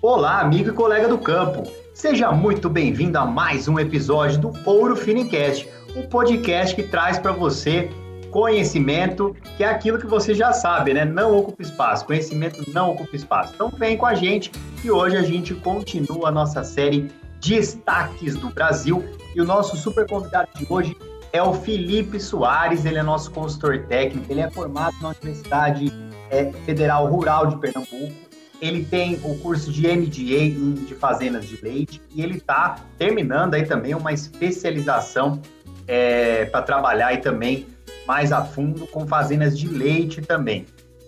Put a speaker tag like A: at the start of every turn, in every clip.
A: Olá, amigo e colega do campo. Seja muito bem-vindo a mais um episódio do Ouro Finicast, um podcast que traz para você conhecimento, que é aquilo que você já sabe, né? Não ocupa espaço. Conhecimento não ocupa espaço. Então vem com a gente e hoje a gente continua a nossa série Destaques do Brasil e o nosso super convidado de hoje é o Felipe Soares, ele é nosso consultor técnico, ele é formado na Universidade é, Federal Rural de Pernambuco ele tem o curso de MDA de fazendas de leite e ele está terminando aí também uma especialização é, para trabalhar aí também mais a fundo com fazendas de leite também.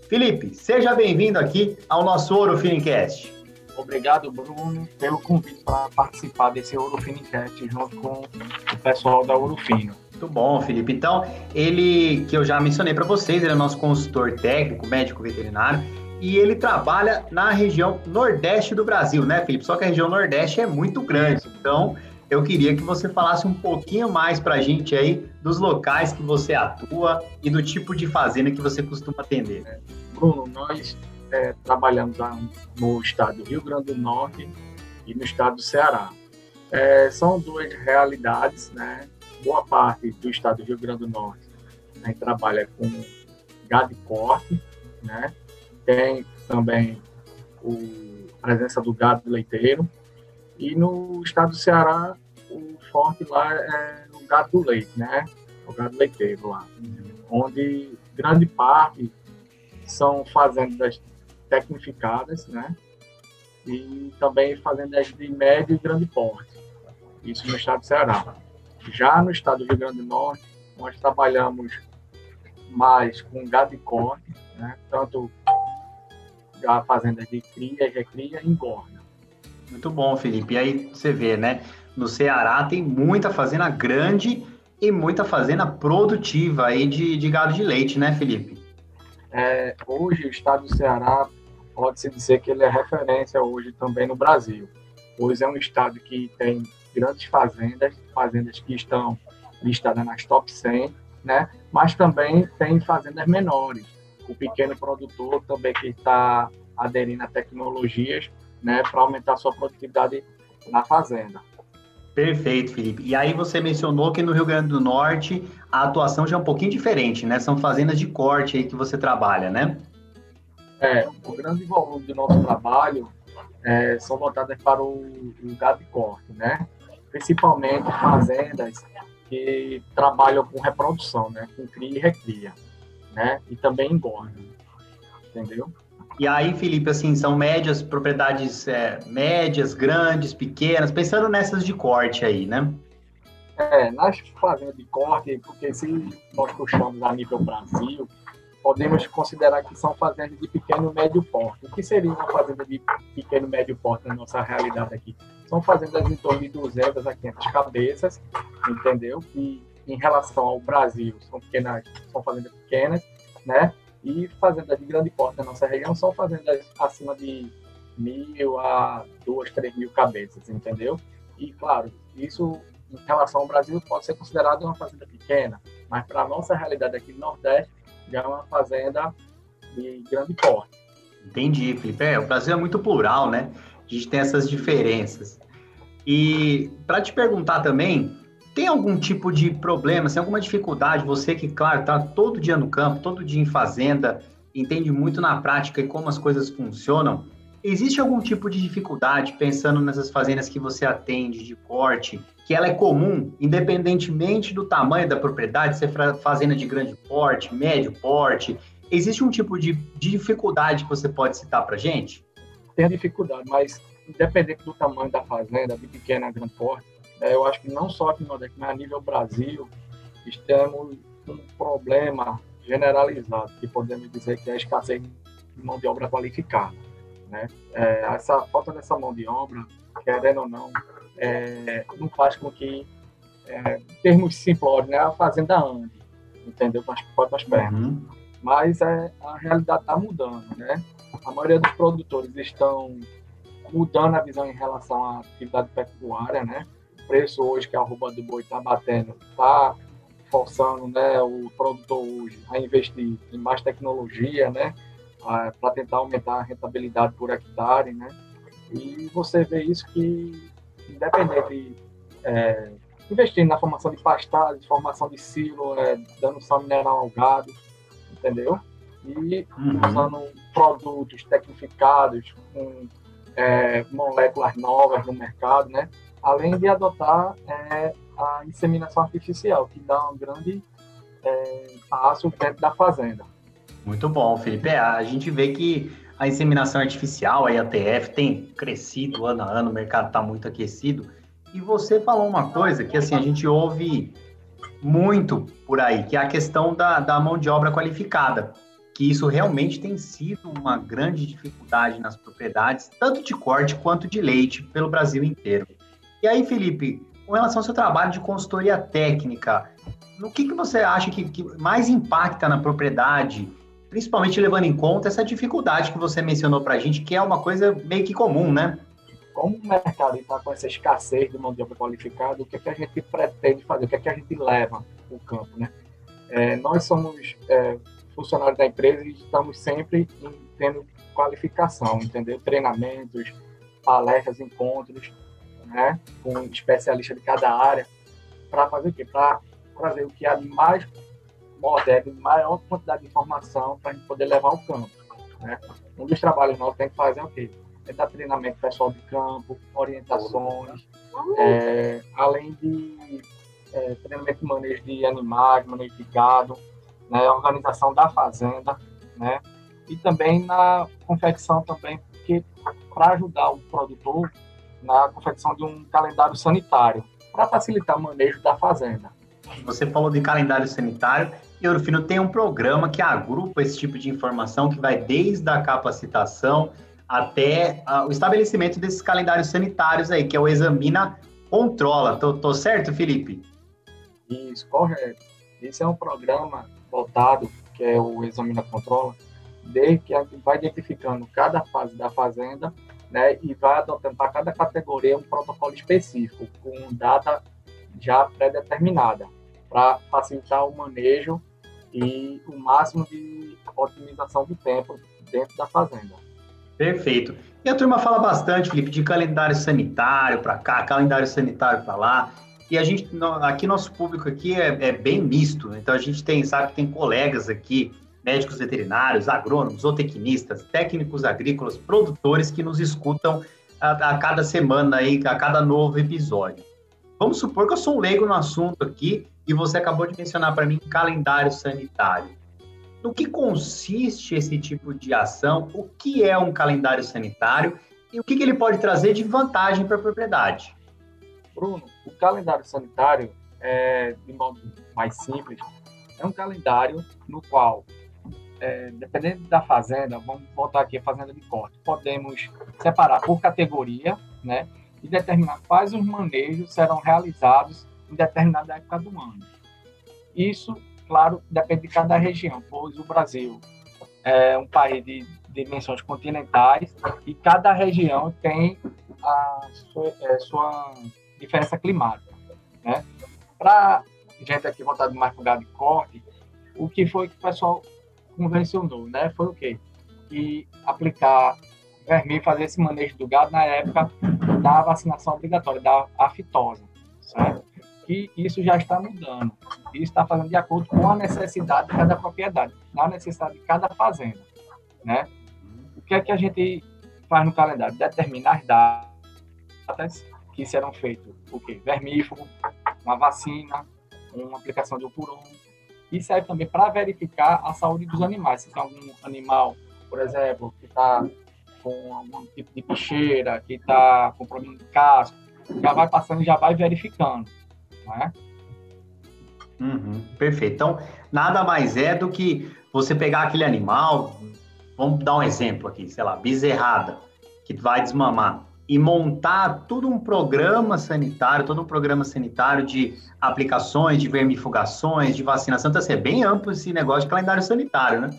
A: Felipe, seja bem-vindo aqui ao nosso Ouro Finicast.
B: Obrigado, Bruno, pelo convite para participar desse Ouro Finicast junto com o pessoal da Ouro Fino.
A: Muito bom, Felipe. Então, ele, que eu já mencionei para vocês, ele é nosso consultor técnico, médico veterinário, e ele trabalha na região nordeste do Brasil, né, Felipe? Só que a região nordeste é muito grande, então eu queria que você falasse um pouquinho mais para a gente aí dos locais que você atua e do tipo de fazenda que você costuma atender. É,
B: Bruno, nós é, trabalhamos no estado do Rio Grande do Norte e no estado do Ceará. É, são duas realidades, né? Boa parte do estado do Rio Grande do Norte gente trabalha com gado de corte, né? tem também a presença do gado leiteiro. E no estado do Ceará, o forte lá é o gado do leite, né? O gado leiteiro lá. Onde grande parte são fazendas tecnificadas, né? E também fazendas de médio e grande porte. Isso no estado do Ceará. Já no estado do Rio Grande do Norte, nós trabalhamos mais com gado de corte, né? tanto a fazenda de cria, recria e engorda.
A: Muito bom, Felipe. E aí você vê, né? No Ceará tem muita fazenda grande e muita fazenda produtiva aí de, de gado de leite, né, Felipe?
B: É, hoje o estado do Ceará pode-se dizer que ele é referência hoje também no Brasil. Hoje é um estado que tem grandes fazendas, fazendas que estão listadas nas top 100, né? mas também tem fazendas menores, o pequeno produtor também que está aderindo a tecnologias né, para aumentar a sua produtividade na fazenda.
A: Perfeito, Felipe. E aí você mencionou que no Rio Grande do Norte a atuação já é um pouquinho diferente, né? São fazendas de corte aí que você trabalha, né?
B: É, o grande volume do nosso trabalho é, são voltadas para o, o gado de corte, né? Principalmente fazendas que trabalham com reprodução, né? Com cria e recria né? E também engorda, entendeu?
A: E aí, Felipe, assim, são médias, propriedades é, médias, grandes, pequenas, pensando nessas de corte aí, né?
B: É, nas fazendas de corte, porque se nós puxamos a nível Brasil, podemos considerar que são fazendas de pequeno e médio porte. O que seria uma fazenda de pequeno e médio porte na nossa realidade aqui? São fazendas em torno de 200 a 500 cabeças, entendeu? Que em relação ao Brasil, são pequenas, são fazendas pequenas, né? E fazendas de grande porte na nossa região são fazendas acima de mil a duas, três mil cabeças, entendeu? E claro, isso em relação ao Brasil pode ser considerado uma fazenda pequena, mas para a nossa realidade aqui no Nordeste já é uma fazenda de grande porte.
A: Entendi, Felipe. É, o Brasil é muito plural, né? A gente tem essas diferenças. E para te perguntar também, tem algum tipo de problema, tem alguma dificuldade? Você que, claro, está todo dia no campo, todo dia em fazenda, entende muito na prática e como as coisas funcionam. Existe algum tipo de dificuldade pensando nessas fazendas que você atende de corte, que ela é comum, independentemente do tamanho da propriedade, se é fazenda de grande porte, médio porte? Existe um tipo de, de dificuldade que você pode citar para gente?
B: Tem a dificuldade, mas independente do tamanho da fazenda, de pequena grande porte, é, eu acho que não só aqui no Nordeste, mas a nível Brasil, estamos com um problema generalizado, que podemos dizer que é a escassez de mão de obra qualificada. Né? É, essa falta dessa mão de obra, querendo ou não, é, não faz com que, é, termos simplórios, né, a fazenda ande, entendeu? Com as próprias pernas. Uhum. Mas é, a realidade está mudando, né? A maioria dos produtores estão mudando a visão em relação à atividade pecuária, né? preço hoje que a arroba do boi está batendo está forçando né, o produtor hoje a investir em mais tecnologia, né, para tentar aumentar a rentabilidade por hectare, né, e você vê isso que, independente de é, investir na formação de pastagem, formação de silo, é, dando sal mineral ao gado, entendeu? E uhum. usando produtos tecnificados com é, moléculas novas no mercado, né? Além de adotar é, a inseminação artificial, que dá um grande é, passo dentro da fazenda.
A: Muito bom, Felipe. É, a gente vê que a inseminação artificial, a IATF, tem crescido ano a ano, o mercado está muito aquecido. E você falou uma coisa que assim a gente ouve muito por aí, que é a questão da, da mão de obra qualificada, que isso realmente tem sido uma grande dificuldade nas propriedades, tanto de corte quanto de leite, pelo Brasil inteiro. E aí, Felipe, com relação ao seu trabalho de consultoria técnica, no que, que você acha que, que mais impacta na propriedade, principalmente levando em conta essa dificuldade que você mencionou para a gente, que é uma coisa meio que comum, né?
B: Como o mercado está com essa escassez de mão de obra qualificada, o que, é que a gente pretende fazer, o que, é que a gente leva para o campo, né? É, nós somos é, funcionários da empresa e estamos sempre tendo qualificação, entendeu? Treinamentos, palestras, encontros, né, com especialistas de cada área, para fazer o quê? Para trazer o que há de mais moderno, maior quantidade de informação para a gente poder levar ao campo. Né? Um dos trabalhos nossos tem que fazer o quê? É dar treinamento pessoal de campo, orientações, é, além de é, treinamento de manejo de animais, manejo de gado, né, organização da fazenda, né, e também na confecção também, porque para ajudar o produtor na confecção de um calendário sanitário, para facilitar o manejo da fazenda.
A: Você falou de calendário sanitário e Orofino tem um programa que agrupa esse tipo de informação que vai desde a capacitação até uh, o estabelecimento desses calendários sanitários aí, que é o Examina Controla. Tô, tô certo, Felipe?
B: Isso, correto. Esse é um programa voltado, que é o Examina Controla, desde que vai identificando cada fase da fazenda né, e vai adotando para cada categoria um protocolo específico, com data já pré-determinada, para facilitar o manejo e o máximo de otimização do tempo dentro da fazenda.
A: Perfeito. E a turma fala bastante, Felipe, de calendário sanitário para cá, calendário sanitário para lá. E a gente, aqui nosso público aqui é, é bem misto. Então a gente tem, sabe, tem colegas aqui médicos veterinários, agrônomos, zootecnistas, técnicos agrícolas, produtores que nos escutam a, a, cada semana aí, a cada novo episódio. Vamos supor que eu sou um leigo no assunto aqui e você acabou de mencionar para mim calendário sanitário. No que consiste esse tipo de ação? O que é um calendário sanitário e o que, que ele pode trazer de vantagem para a propriedade?
B: Bruno, o calendário sanitário, é, de modo mais simples, é um calendário no qual é, dependendo da fazenda, vamos voltar aqui a fazenda de corte, podemos separar por categoria, né, e determinar quais os manejos serão realizados em determinada época do ano. Isso, claro, depende de cada região, pois o Brasil é um país de dimensões continentais e cada região tem a sua, é, sua diferença climática, né? Para gente aqui voltada mais para de corte, o que foi que o pessoal convencionou, né? Foi o quê? Que aplicar vermelho, fazer esse manejo do gado na época da vacinação obrigatória, da aftosa, certo? Que isso já está mudando. Isso está fazendo de acordo com a necessidade de cada propriedade, na necessidade de cada fazenda, né? O que é que a gente faz no calendário? Determinar as datas que serão feitos, o quê? Vermífugo, uma vacina, uma aplicação de opuron, e serve também para verificar a saúde dos animais. Se tem algum animal, por exemplo, que está com algum tipo de picheira, que está com problema de casco, já vai passando já vai verificando. Né?
A: Uhum, perfeito. Então, nada mais é do que você pegar aquele animal, vamos dar um exemplo aqui, sei lá, bezerrada, que vai desmamar e montar todo um programa sanitário, todo um programa sanitário de aplicações, de vermifugações, de vacinação. Então, assim, é bem amplo esse negócio de calendário sanitário, né?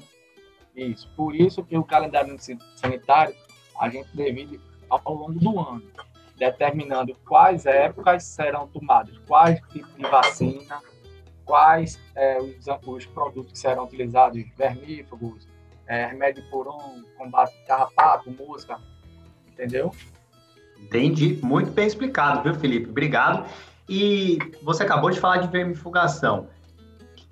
B: Isso. Por isso que o calendário sanitário a gente divide ao longo do ano, determinando quais épocas serão tomadas, quais tipos de vacina, quais é, os, os, produtos que serão utilizados, vermífugos, é, remédio por um, combate carrapato, mosca, entendeu?
A: Entendi, muito bem explicado, viu, Felipe? Obrigado. E você acabou de falar de vermifugação.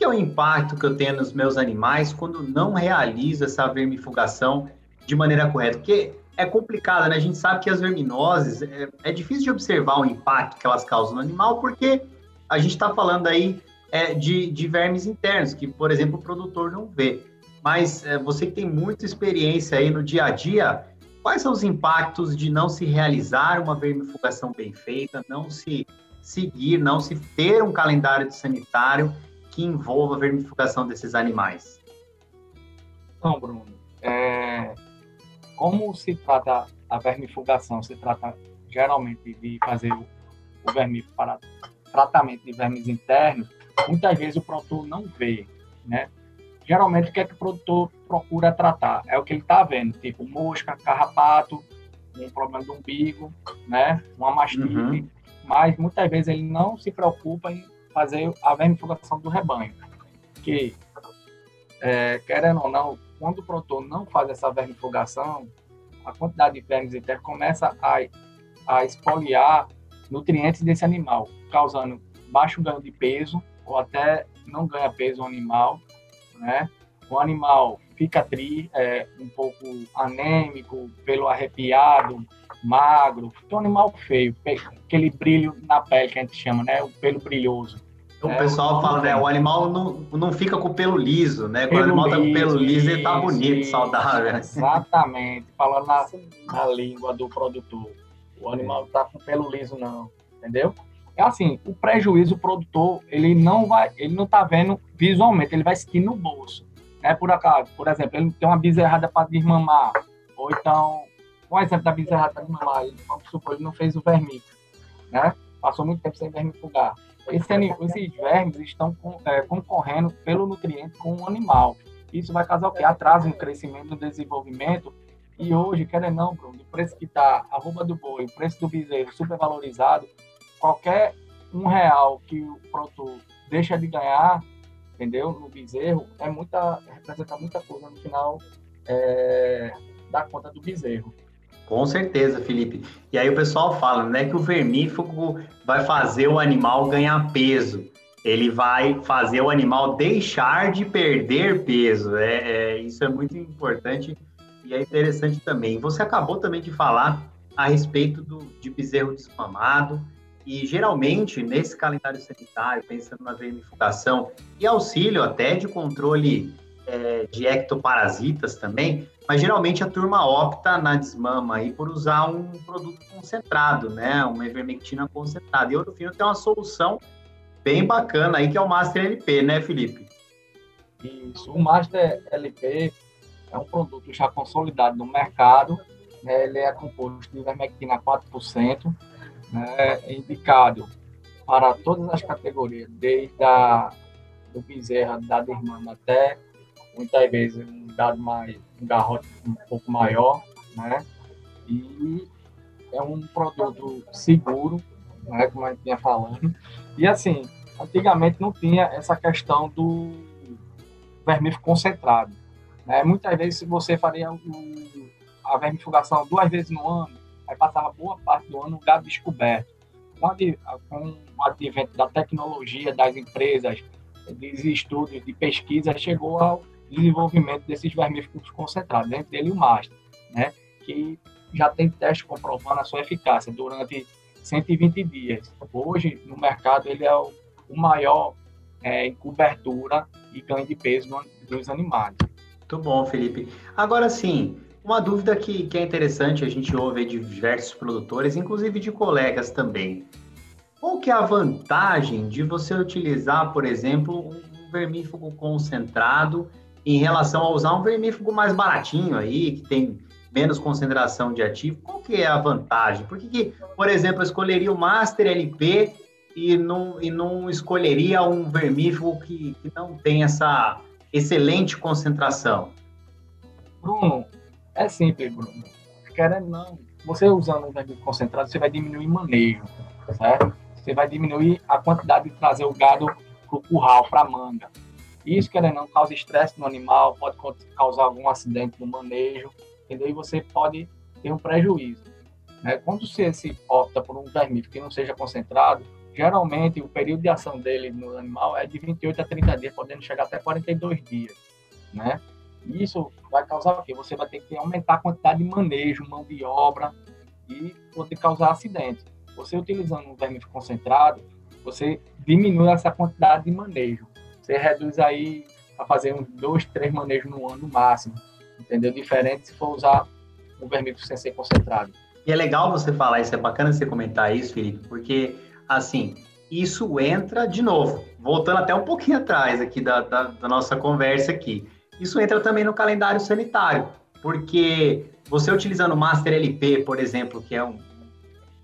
A: Que é o impacto que eu tenho nos meus animais quando não realizo essa vermifugação de maneira correta? Porque é complicado, né? A gente sabe que as verminoses, é, é difícil de observar o impacto que elas causam no animal, porque a gente está falando aí é, de, de vermes internos, que, por exemplo, o produtor não vê. Mas é, você que tem muita experiência aí no dia a dia, quais são os impactos de não se realizar uma vermifugação bem feita, não se seguir, não se ter um calendário sanitário que envolva a vermifugação desses animais?
B: Não, Bruno. É, como se trata a vermifugação? Se trata geralmente de fazer o, o vermífugo para tratamento de vermes internos, muitas vezes o produtor não vê, né? Geralmente o que é que o produtor procura tratar? É o que ele está vendo, tipo mosca, carrapato, um problema do umbigo, né? Uma mastite, uhum. mas muitas vezes ele não se preocupa em fazer a vermifugação do rebanho, que é, querendo ou não, quando o produtor não faz essa vermifugação, a quantidade de vermes internos começa a, a nutrientes desse animal, causando baixo ganho de peso ou até não ganha peso o animal, né? O animal fica tri, é, um pouco anêmico, pelo arrepiado, magro, um animal feio, aquele brilho na pele que a gente chama, né? O pelo brilhoso.
A: O é, pessoal fala, né? O animal não, não fica com o pelo liso, né? Quando o animal tá com o pelo liso, ele tá bonito, isso, saudável.
B: Exatamente. Falando na, na língua do produtor. O animal tá com pelo liso, não. Entendeu? É assim, o prejuízo o produtor, ele não vai, ele não tá vendo visualmente, ele vai sentir no bolso. Né? Por acaso, por exemplo, ele tem uma bezerrada para desmamar, ou então, um exemplo da bezerrada para desmamar, ele, vamos supor, ele não fez o vermífugo, né? Passou muito tempo sem vermifugar. Esse, esses vermes estão é, concorrendo pelo nutriente com o animal. Isso vai causar o quê? Atraso no crescimento, no desenvolvimento. E hoje, querendo não, Bruno, o preço que está a roupa do boi, o preço do bezerro super valorizado, qualquer um real que o produtor deixa de ganhar, entendeu? No bezerro, é muita, representa muita coisa no final é, da conta do bezerro.
A: Com certeza, Felipe. E aí o pessoal fala, né, que o vermífugo vai fazer o animal ganhar peso. Ele vai fazer o animal deixar de perder peso. É, é, isso é muito importante e é interessante também. Você acabou também de falar a respeito do, de bezerro desmamado. E geralmente, nesse calendário sanitário, pensando na vermifugação e auxílio até de controle é, de ectoparasitas também, mas geralmente a turma opta na desmama aí por usar um produto concentrado, né? Uma ivermectina concentrada. E o Fino tem uma solução bem bacana aí que é o Master LP, né, Felipe?
B: Isso. O Master LP é um produto já consolidado no mercado. Né? Ele é composto de ivermectina 4%, né? É indicado para todas as categorias, desde a do bezerra, da desmama até muitas vezes um dado mais um garrote um pouco maior, né? E é um produto seguro, né? Como a gente tinha falando. E assim, antigamente não tinha essa questão do vermífugo concentrado. Né? Muitas vezes, se você faria o, a vermifugação duas vezes no ano, aí passava boa parte do ano o gado descoberto. Com, a, com o advento da tecnologia, das empresas, dos estudos, de pesquisa, chegou ao desenvolvimento desses vermífugos concentrados, entre ele o Master, né? que já tem teste comprovando a sua eficácia durante 120 dias. Hoje, no mercado, ele é o, o maior é, em cobertura e ganho de peso dos animais.
A: Muito bom, Felipe. Agora sim, uma dúvida que, que é interessante, a gente ouve de diversos produtores, inclusive de colegas também. Qual que é a vantagem de você utilizar, por exemplo, um vermífugo concentrado em relação a usar um vermífugo mais baratinho aí, que tem menos concentração de ativo, qual que é a vantagem? Por que, que por exemplo, eu escolheria o Master LP e não, e não escolheria um vermífugo que, que não tem essa excelente concentração?
B: Bruno, é simples, Bruno. Querendo não, você usando um vermífugo concentrado, você vai diminuir manejo, certo? Você vai diminuir a quantidade de trazer o gado para o curral, para a manga. Isso, querendo não, causa estresse no animal, pode causar algum acidente no manejo, entendeu? E você pode ter um prejuízo. Né? Quando você se opta por um vermífugo que não seja concentrado, geralmente o período de ação dele no animal é de 28 a 30 dias, podendo chegar até 42 dias, né? Isso vai causar o quê? Você vai ter que aumentar a quantidade de manejo, mão de obra e pode causar acidente. Você utilizando um vermífugo concentrado, você diminui essa quantidade de manejo. Você reduz aí a fazer uns dois, três manejos no ano no máximo, entendeu? Diferente se for usar um vermífugo sem ser concentrado.
A: E é legal você falar isso, é bacana você comentar isso, Felipe, porque, assim, isso entra de novo, voltando até um pouquinho atrás aqui da, da, da nossa conversa aqui. Isso entra também no calendário sanitário, porque você utilizando o Master LP, por exemplo, que é um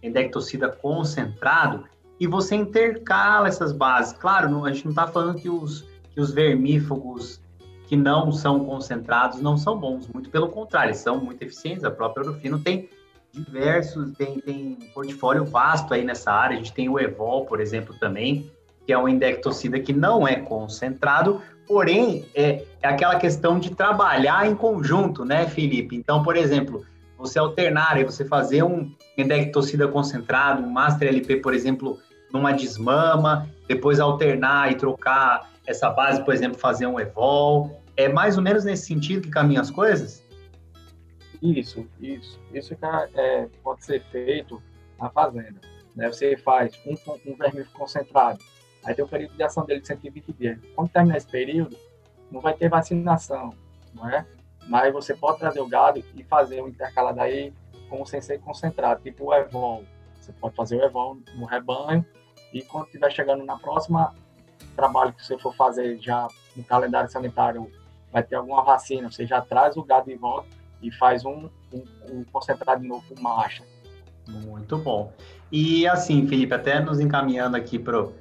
A: endectocida concentrado, e você intercala essas bases. Claro, a gente não está falando que os, que os vermífugos que não são concentrados não são bons, muito pelo contrário, são muito eficientes. A própria Orofino tem diversos, tem, tem um portfólio vasto aí nessa área. A gente tem o Evol, por exemplo, também, que é um indectocida que não é concentrado, porém é, é aquela questão de trabalhar em conjunto, né, Felipe? Então, por exemplo, você alternar e você fazer um indectocida concentrado, um Master LP, por exemplo, numa desmama, depois alternar e trocar essa base, por exemplo, fazer um Evol. É mais ou menos nesse sentido que caminham as coisas?
B: Isso, isso. Isso que é, pode ser feito na fazenda. Né? Você faz um, um vermífugo concentrado, aí tem o período de ação dele de 120 dias. Quando terminar esse período, não vai ter vacinação, não é? Mas você pode trazer o gado e fazer um intercalado aí com o sensei concentrado, tipo o Evol. Você pode fazer o Evol no rebanho e quando estiver chegando na próxima trabalho que você for fazer já no calendário sanitário, vai ter alguma vacina, você já traz o gado de volta e faz um, um, um concentrado de novo com marcha.
A: Muito bom. E assim, Felipe, até nos encaminhando aqui pro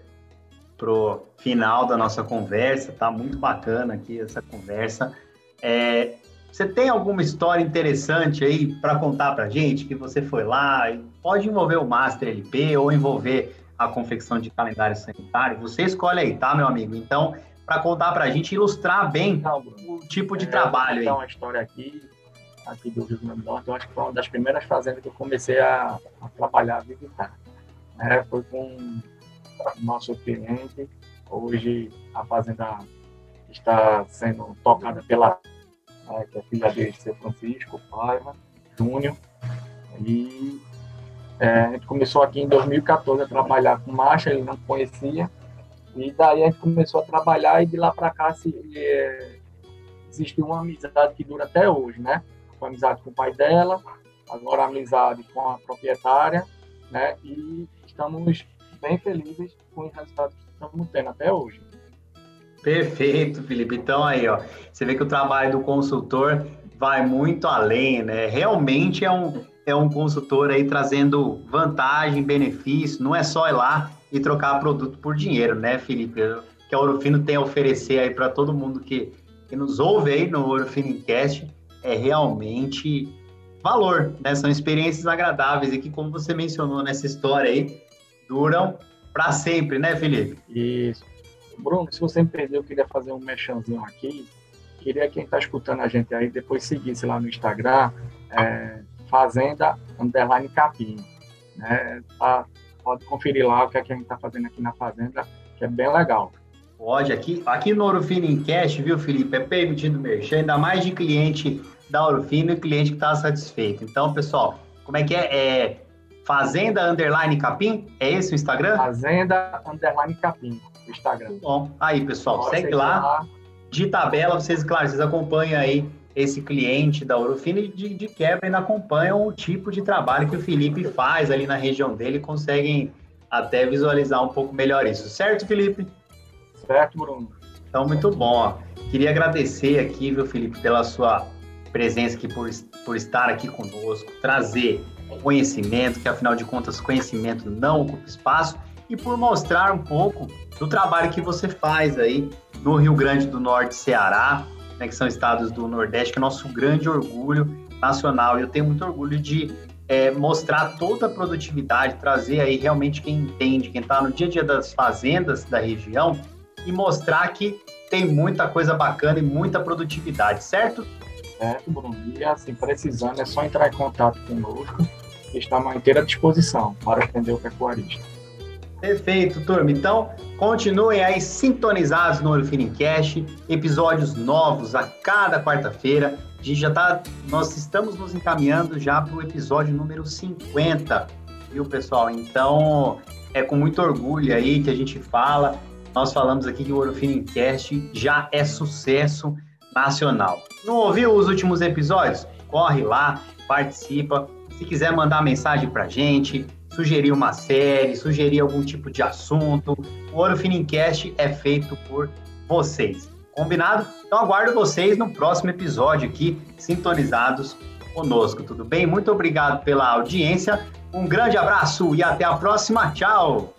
A: pro final da nossa conversa, tá muito bacana aqui essa conversa. É, você tem alguma história interessante aí para contar para gente que você foi lá? Pode envolver o Master LP ou envolver a confecção de calendário sanitário. Você escolhe aí, tá, meu amigo? Então, para contar para a gente ilustrar bem o tipo de é, trabalho
B: aí. uma história aqui aqui do Rio Grande do Norte, eu acho que foi uma das primeiras fazendas que eu comecei a, a trabalhar, a visitar. É, foi com o nosso cliente. Hoje a fazenda está sendo tocada pela é, que é filha dele, seu Francisco Paiva Júnior. E é, a gente começou aqui em 2014 a trabalhar com marcha, ele não conhecia. E daí a gente começou a trabalhar e de lá para cá se, é, existe uma amizade que dura até hoje, né? Uma amizade com o pai dela, agora amizade com a proprietária, né? E estamos bem felizes com os resultados que estamos tendo até hoje.
A: Perfeito, Felipe. Então aí, ó, você vê que o trabalho do consultor vai muito além, né? Realmente é um, é um consultor aí trazendo vantagem, benefício, não é só ir lá e trocar produto por dinheiro, né, Felipe? Que a Orofino tem a oferecer aí para todo mundo que, que nos ouve aí no Orofino Incast é realmente valor, né? São experiências agradáveis e que, como você mencionou nessa história aí, duram para sempre, né, Felipe?
B: Isso. Bruno, se você me perdeu, eu queria fazer um mexãozinho aqui. Queria quem está escutando a gente aí depois seguisse lá no Instagram, é, Fazenda Underline Capim. Né? Tá, pode conferir lá o que, é que a gente está fazendo aqui na Fazenda, que é bem legal.
A: Pode, aqui, aqui no Orofino Cash, viu, Felipe? É permitido mexer, ainda mais de cliente da Orofino e cliente que está satisfeito. Então, pessoal, como é que é? É Fazenda Underline Capim? É esse o Instagram?
B: Fazenda Underline Capim, o Instagram.
A: bom. Aí, pessoal, Pode segue lá. lá. De tabela, vocês, claro, vocês acompanham aí esse cliente da Orofino e de, de quebra ainda acompanham o tipo de trabalho que o Felipe faz ali na região dele e conseguem até visualizar um pouco melhor isso. Certo, Felipe?
B: Certo, Bruno.
A: Então, muito bom. Queria agradecer aqui, viu, Felipe, pela sua presença aqui, por, por estar aqui conosco, trazer conhecimento, que afinal de contas, conhecimento não ocupa espaço, e por mostrar um pouco do trabalho que você faz aí no Rio Grande do Norte, Ceará, né, que são estados do Nordeste, que é nosso grande orgulho nacional. Eu tenho muito orgulho de é, mostrar toda a produtividade, trazer aí realmente quem entende, quem está no dia a dia das fazendas da região, e mostrar que tem muita coisa bacana e muita produtividade, certo?
B: Certo, Bruno. E assim, precisando, é só entrar em contato conosco. Estamos à inteira disposição para atender o pecuarista.
A: Perfeito, turma. Então, continuem aí sintonizados no Orofinincast, episódios novos a cada quarta-feira. A gente já tá, nós estamos nos encaminhando já para o episódio número 50, viu, pessoal? Então, é com muito orgulho aí que a gente fala. Nós falamos aqui que o Orofinincast já é sucesso nacional. Não ouviu os últimos episódios? Corre lá, participa. Se quiser mandar mensagem para gente, sugerir uma série, sugerir algum tipo de assunto, o Ouro Finincast é feito por vocês. Combinado? Então aguardo vocês no próximo episódio aqui, sintonizados conosco, tudo bem? Muito obrigado pela audiência, um grande abraço e até a próxima. Tchau!